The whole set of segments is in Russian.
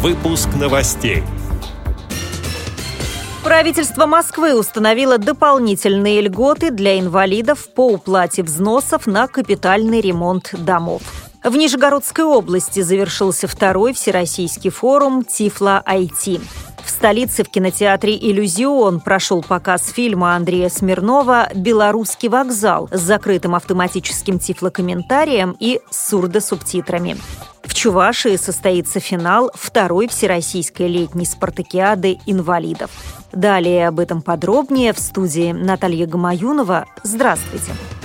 Выпуск новостей. Правительство Москвы установило дополнительные льготы для инвалидов по уплате взносов на капитальный ремонт домов. В Нижегородской области завершился второй всероссийский форум «Тифло IT». В столице в кинотеатре «Иллюзион» прошел показ фильма Андрея Смирнова «Белорусский вокзал» с закрытым автоматическим тифлокомментарием и сурдосубтитрами. Чувашии состоится финал второй всероссийской летней спартакиады инвалидов. Далее об этом подробнее в студии Наталья Гамаюнова. Здравствуйте. Здравствуйте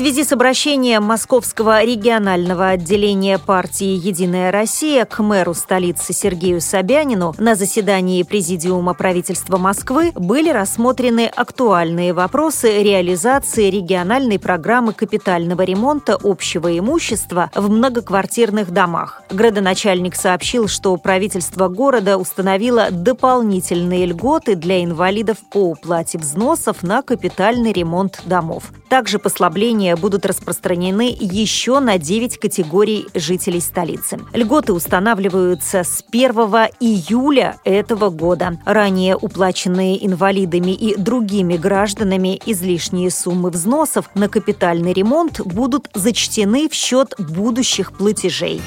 связи с обращением Московского регионального отделения партии «Единая Россия» к мэру столицы Сергею Собянину на заседании Президиума правительства Москвы были рассмотрены актуальные вопросы реализации региональной программы капитального ремонта общего имущества в многоквартирных домах. Градоначальник сообщил, что правительство города установило дополнительные льготы для инвалидов по уплате взносов на капитальный ремонт домов. Также послабление требования будут распространены еще на 9 категорий жителей столицы. Льготы устанавливаются с 1 июля этого года. Ранее уплаченные инвалидами и другими гражданами излишние суммы взносов на капитальный ремонт будут зачтены в счет будущих платежей.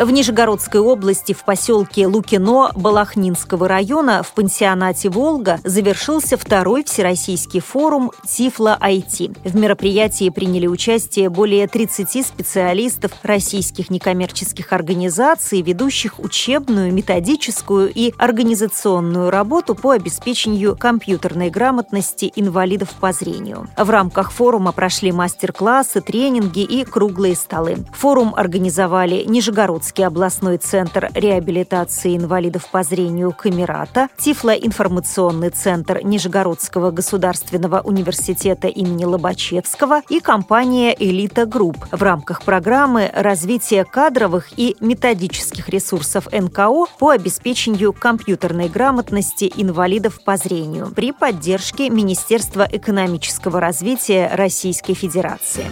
В Нижегородской области в поселке Лукино Балахнинского района в пансионате «Волга» завершился второй всероссийский форум «Тифло IT». В мероприятии приняли участие более 30 специалистов российских некоммерческих организаций, ведущих учебную, методическую и организационную работу по обеспечению компьютерной грамотности инвалидов по зрению. В рамках форума прошли мастер-классы, тренинги и круглые столы. Форум организовали Нижегородские Московский областной центр реабилитации инвалидов по зрению Камерата, Тифлоинформационный центр Нижегородского государственного университета имени Лобачевского и компания «Элита Групп» в рамках программы развития кадровых и методических ресурсов НКО по обеспечению компьютерной грамотности инвалидов по зрению при поддержке Министерства экономического развития Российской Федерации.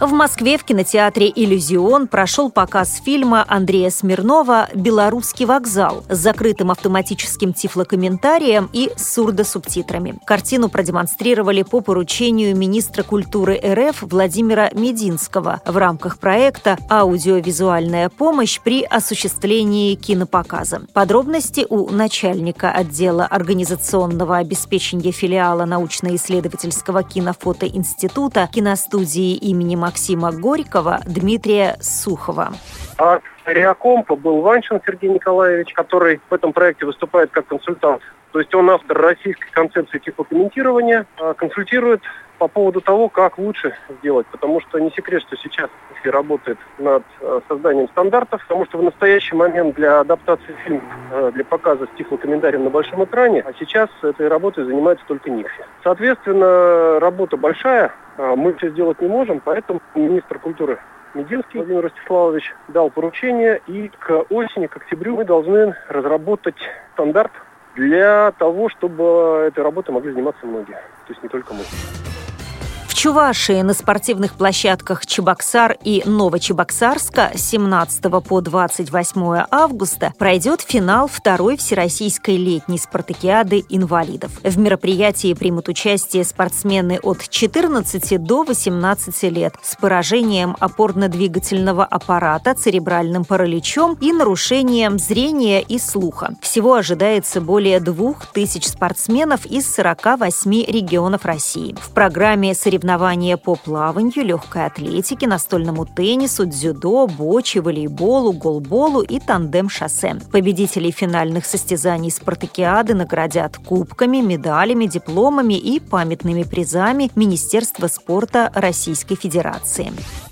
В Москве в кинотеатре «Иллюзион» прошел показ фильма Андрея Смирнова «Белорусский вокзал» с закрытым автоматическим тифлокомментарием и сурдосубтитрами. Картину продемонстрировали по поручению министра культуры РФ Владимира Мединского в рамках проекта «Аудиовизуальная помощь при осуществлении кинопоказа». Подробности у начальника отдела организационного обеспечения филиала научно-исследовательского кинофотоинститута киностудии имени Максима Горького Дмитрия Сухова. А Реакомпа был Ванчин Сергей Николаевич, который в этом проекте выступает как консультант. То есть он автор российской концепции типокомментирования, а консультирует по поводу того, как лучше сделать. Потому что не секрет, что сейчас работает над э, созданием стандартов, потому что в настоящий момент для адаптации фильма, для показа с тифлокомментарием на большом экране, а сейчас этой работой занимается только НИКФИ. Соответственно, работа большая, а мы все сделать не можем, поэтому министр культуры Мединский Владимир Ростиславович дал поручение, и к осени, к октябрю мы должны разработать стандарт для того, чтобы этой работой могли заниматься многие, то есть не только мы. Чувашии на спортивных площадках Чебоксар и Новочебоксарска с 17 по 28 августа пройдет финал второй Всероссийской летней спартакиады инвалидов. В мероприятии примут участие спортсмены от 14 до 18 лет с поражением опорно-двигательного аппарата, церебральным параличом и нарушением зрения и слуха. Всего ожидается более двух тысяч спортсменов из 48 регионов России. В программе соревнований соревнования по плаванию, легкой атлетике, настольному теннису, дзюдо, боче, волейболу, голболу и тандем-шоссе. Победителей финальных состязаний спартакиады наградят кубками, медалями, дипломами и памятными призами Министерства спорта Российской Федерации.